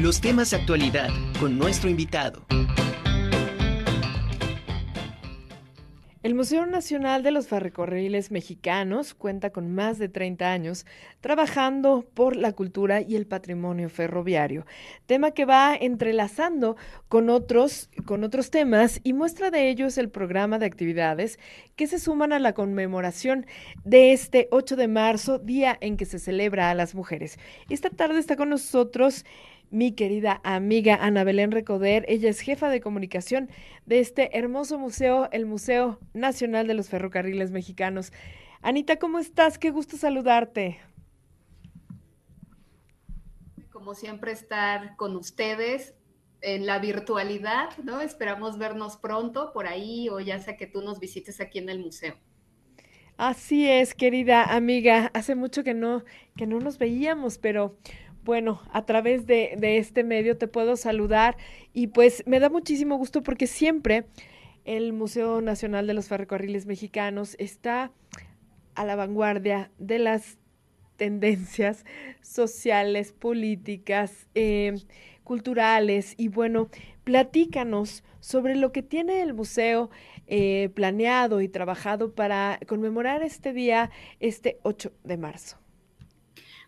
los temas de actualidad con nuestro invitado. El Museo Nacional de los Ferrocarriles Mexicanos cuenta con más de 30 años trabajando por la cultura y el patrimonio ferroviario, tema que va entrelazando con otros, con otros temas y muestra de ello es el programa de actividades que se suman a la conmemoración de este 8 de marzo, día en que se celebra a las mujeres. Esta tarde está con nosotros mi querida amiga Ana Belén Recoder. Ella es jefa de comunicación de este hermoso museo, el Museo Nacional de los Ferrocarriles Mexicanos. Anita, ¿cómo estás? Qué gusto saludarte. Como siempre, estar con ustedes en la virtualidad, ¿no? Esperamos vernos pronto por ahí o ya sea que tú nos visites aquí en el museo. Así es, querida amiga. Hace mucho que no, que no nos veíamos, pero bueno, a través de, este medio te puedo saludar y pues me da muchísimo gusto porque siempre el Museo Nacional de los Ferrocarriles Mexicanos está a la vanguardia de las tendencias sociales, políticas, eh, culturales y bueno, platícanos sobre lo que tiene el museo eh, planeado y trabajado para conmemorar este día, este 8 de marzo.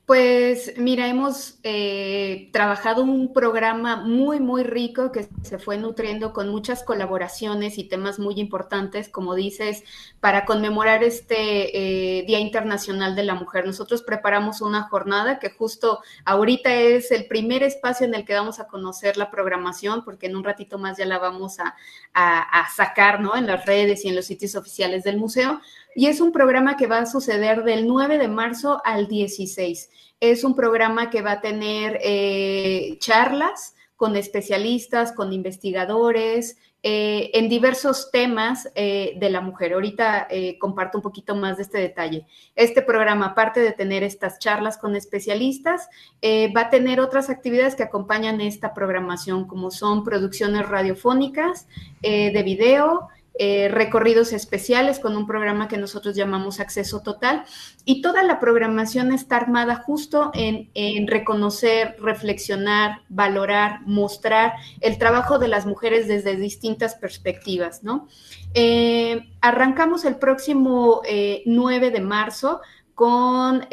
Pues mira, hemos eh, trabajado un programa muy, muy rico que se fue nutriendo con muchas colaboraciones y temas muy importantes, como dices, para conmemorar este eh, Día Internacional de la Mujer. Nosotros preparamos una jornada que justo ahorita es el primer espacio en el que vamos a conocer la programación, porque en un ratito más ya la vamos a, a sacar, ¿no? En las redes y en los sitios oficiales del museo y es un programa que va a suceder del 9 de marzo al 16. Es un programa que va a tener eh, charlas con especialistas, con investigadores, eh, en diversos temas eh, de la mujer. Ahorita comparto un poquito más de este detalle. Este programa, aparte de tener estas charlas con especialistas, va a tener otras actividades que acompañan esta programación, como son producciones radiofónicas, de video, eh, recorridos especiales con un programa que nosotros llamamos Acceso Total. Y toda la programación está armada justo en, reconocer, reflexionar, valorar, mostrar el trabajo de las mujeres desde distintas perspectivas, ¿no? Eh, arrancamos el próximo 9 eh, de marzo con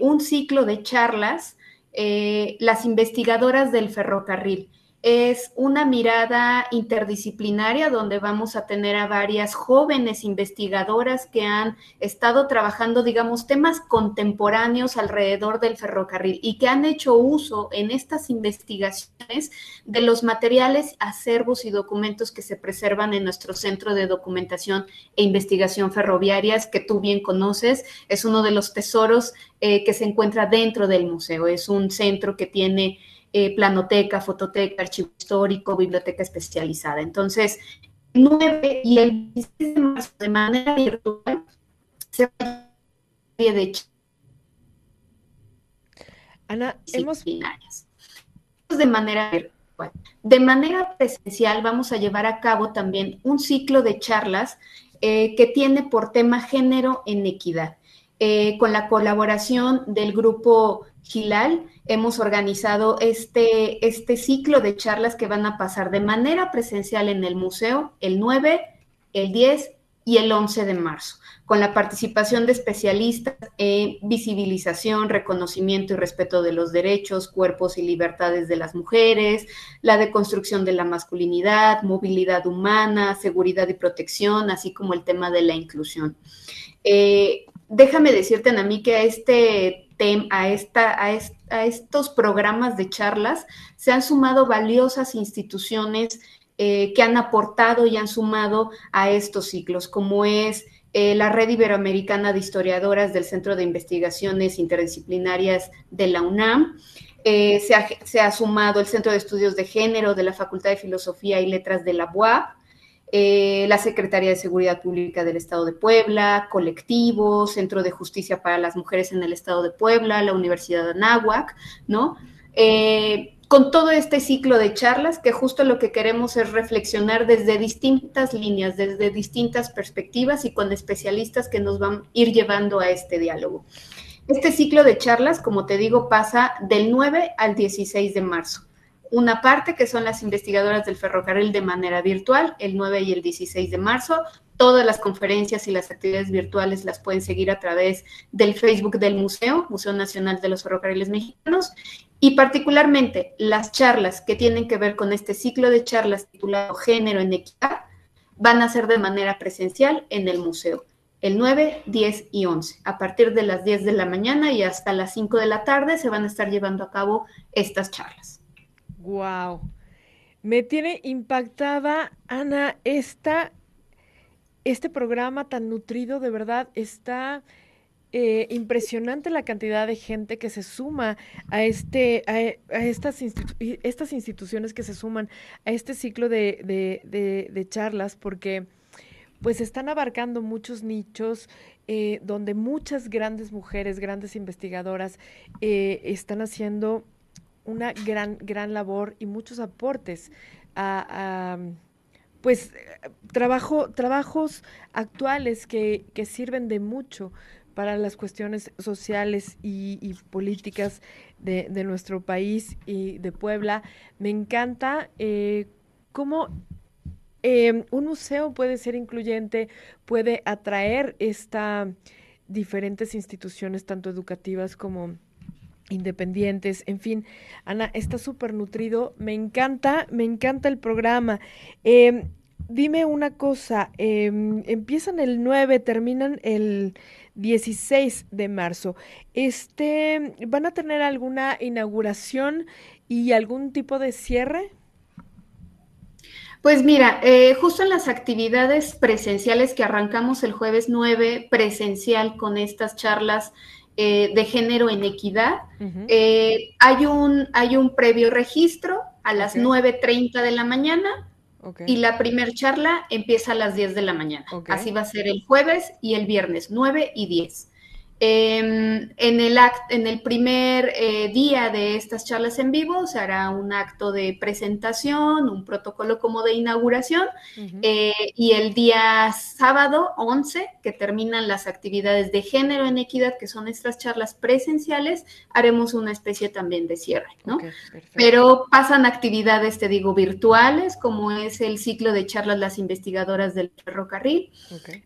un ciclo de charlas, las investigadoras del ferrocarril es una mirada interdisciplinaria donde vamos a tener a varias jóvenes investigadoras que han estado trabajando, digamos, temas contemporáneos alrededor del ferrocarril y que han hecho uso en estas investigaciones de los materiales, acervos y documentos que se preservan en nuestro Centro de Documentación e Investigación Ferroviarias, que tú bien conoces, es uno de los tesoros eh, que se encuentra dentro del museo. Es un centro que tiene eh, planoteca, fototeca, archivo histórico, biblioteca especializada. Entonces, el 9 y el 16 de marzo de manera virtual se va a de Ana, hemos de manera virtual. De manera presencial vamos a llevar a cabo también un ciclo de charlas eh, que tiene por tema género en equidad, eh, con la colaboración del grupo Gilal hemos organizado este, este ciclo de charlas que van a pasar de manera presencial en el museo el 9, el 10 y el 11 de marzo, con la participación de especialistas en visibilización, reconocimiento y respeto de los derechos, cuerpos y libertades de las mujeres, la deconstrucción de la masculinidad, movilidad humana, seguridad y protección, así como el tema de la inclusión. Eh, déjame decirte, a mí que a a, esta, a, estos programas de charlas se han sumado valiosas instituciones eh, que han aportado y han sumado a estos ciclos, como es eh, la Red Iberoamericana de Historiadoras del Centro de Investigaciones Interdisciplinarias de la UNAM. Eh, se, ha, se, ha, sumado el Centro de Estudios de Género de la Facultad de Filosofía y Letras de la UAP, eh, la Secretaría de Seguridad Pública del Estado de Puebla, colectivos, Centro de Justicia para las Mujeres en el Estado de Puebla, la Universidad de Anáhuac, ¿no? Eh, con todo este ciclo de charlas que justo lo que queremos es reflexionar desde distintas líneas, desde distintas perspectivas y con especialistas que nos van a ir llevando a este diálogo. Este ciclo de charlas, como te digo, pasa del 9 al 16 de marzo. Una parte que son las investigadoras del ferrocarril de manera virtual, el 9 y el 16 de marzo. Todas las conferencias y las actividades virtuales las pueden seguir a través del Facebook del museo, Museo Nacional de los Ferrocarriles Mexicanos, y particularmente las charlas que tienen que ver con este ciclo de charlas titulado Género en Equidad van a ser de manera presencial en el museo el 9, 10 y 11. A partir de las 10 de la mañana y hasta las 5 de la tarde se van a estar llevando a cabo estas charlas. Wow. Me tiene impactada, Ana, esta, este programa tan nutrido, de verdad, está eh, impresionante la cantidad de gente que se suma a, este, a, estas, instituciones que se suman a este ciclo de, de charlas, porque pues están abarcando muchos nichos eh, donde muchas grandes mujeres, grandes investigadoras eh, están haciendo una gran, gran labor y muchos aportes a, pues trabajo, trabajos actuales que, sirven de mucho para las cuestiones sociales y, políticas de, nuestro país y de Puebla. Me encanta eh, cómo Em, un museo puede ser incluyente, puede atraer esta diferentes instituciones, tanto educativas como independientes, en fin, Ana, está súper nutrido, me encanta, me encanta el programa. Em, dime una cosa, em, empiezan el 9, terminan el 16 de marzo. Este, ¿Van a tener alguna inauguración y algún tipo de cierre? Pues mira, eh, justo en las actividades presenciales que arrancamos el jueves 9, presencial con estas charlas eh, de género en equidad, eh, hay, un, hay un previo registro a las 9.30 de la mañana y la primer charla empieza a las 10 de la mañana. Así va a ser el jueves y el viernes, 9 y 10. Em, en, el en el primer eh, día de estas charlas en vivo se hará un acto de presentación, un protocolo como de inauguración eh, y el día sábado 11, que terminan las actividades de género en equidad, que son estas charlas presenciales, haremos una especie también de cierre, ¿no? Pero pasan actividades, te digo, virtuales, como es el ciclo de charlas las investigadoras del ferrocarril.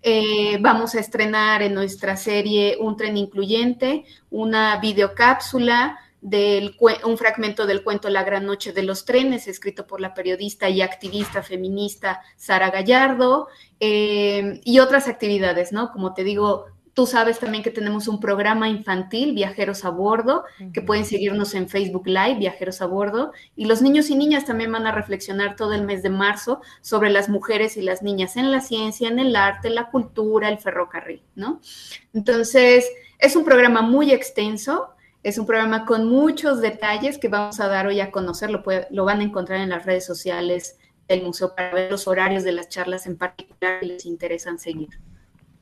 Eh, vamos a estrenar en nuestra serie un tren incluyente, una videocápsula, del, un fragmento del cuento La Gran Noche de los Trenes, escrito por la periodista y activista feminista Sara Gallardo, eh, y otras actividades, ¿no? Como te digo, Tú sabes también que tenemos un programa infantil, Viajeros a Bordo, que pueden seguirnos en Facebook Live, Viajeros a Bordo. Y los niños y niñas también van a reflexionar todo el mes de marzo sobre las mujeres y las niñas en la ciencia, en el arte, la cultura, el ferrocarril, ¿no? Entonces, es un programa muy extenso. Es un programa con muchos detalles que vamos a dar hoy a conocer. Lo, lo van a encontrar en las redes sociales del museo para ver los horarios de las charlas en particular que les interesan seguir.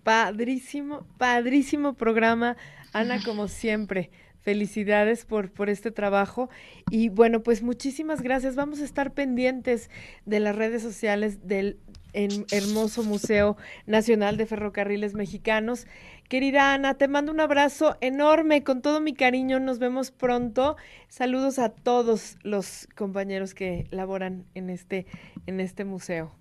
Padrísimo, padrísimo programa. Ana, como siempre, felicidades por, por este trabajo. Y bueno, pues muchísimas gracias. Vamos a estar pendientes de las redes sociales del hermoso Museo Nacional de Ferrocarriles Mexicanos. Querida Ana, te mando un abrazo enorme con todo mi cariño. Nos vemos pronto. Saludos a todos los compañeros que laboran en este, en este museo.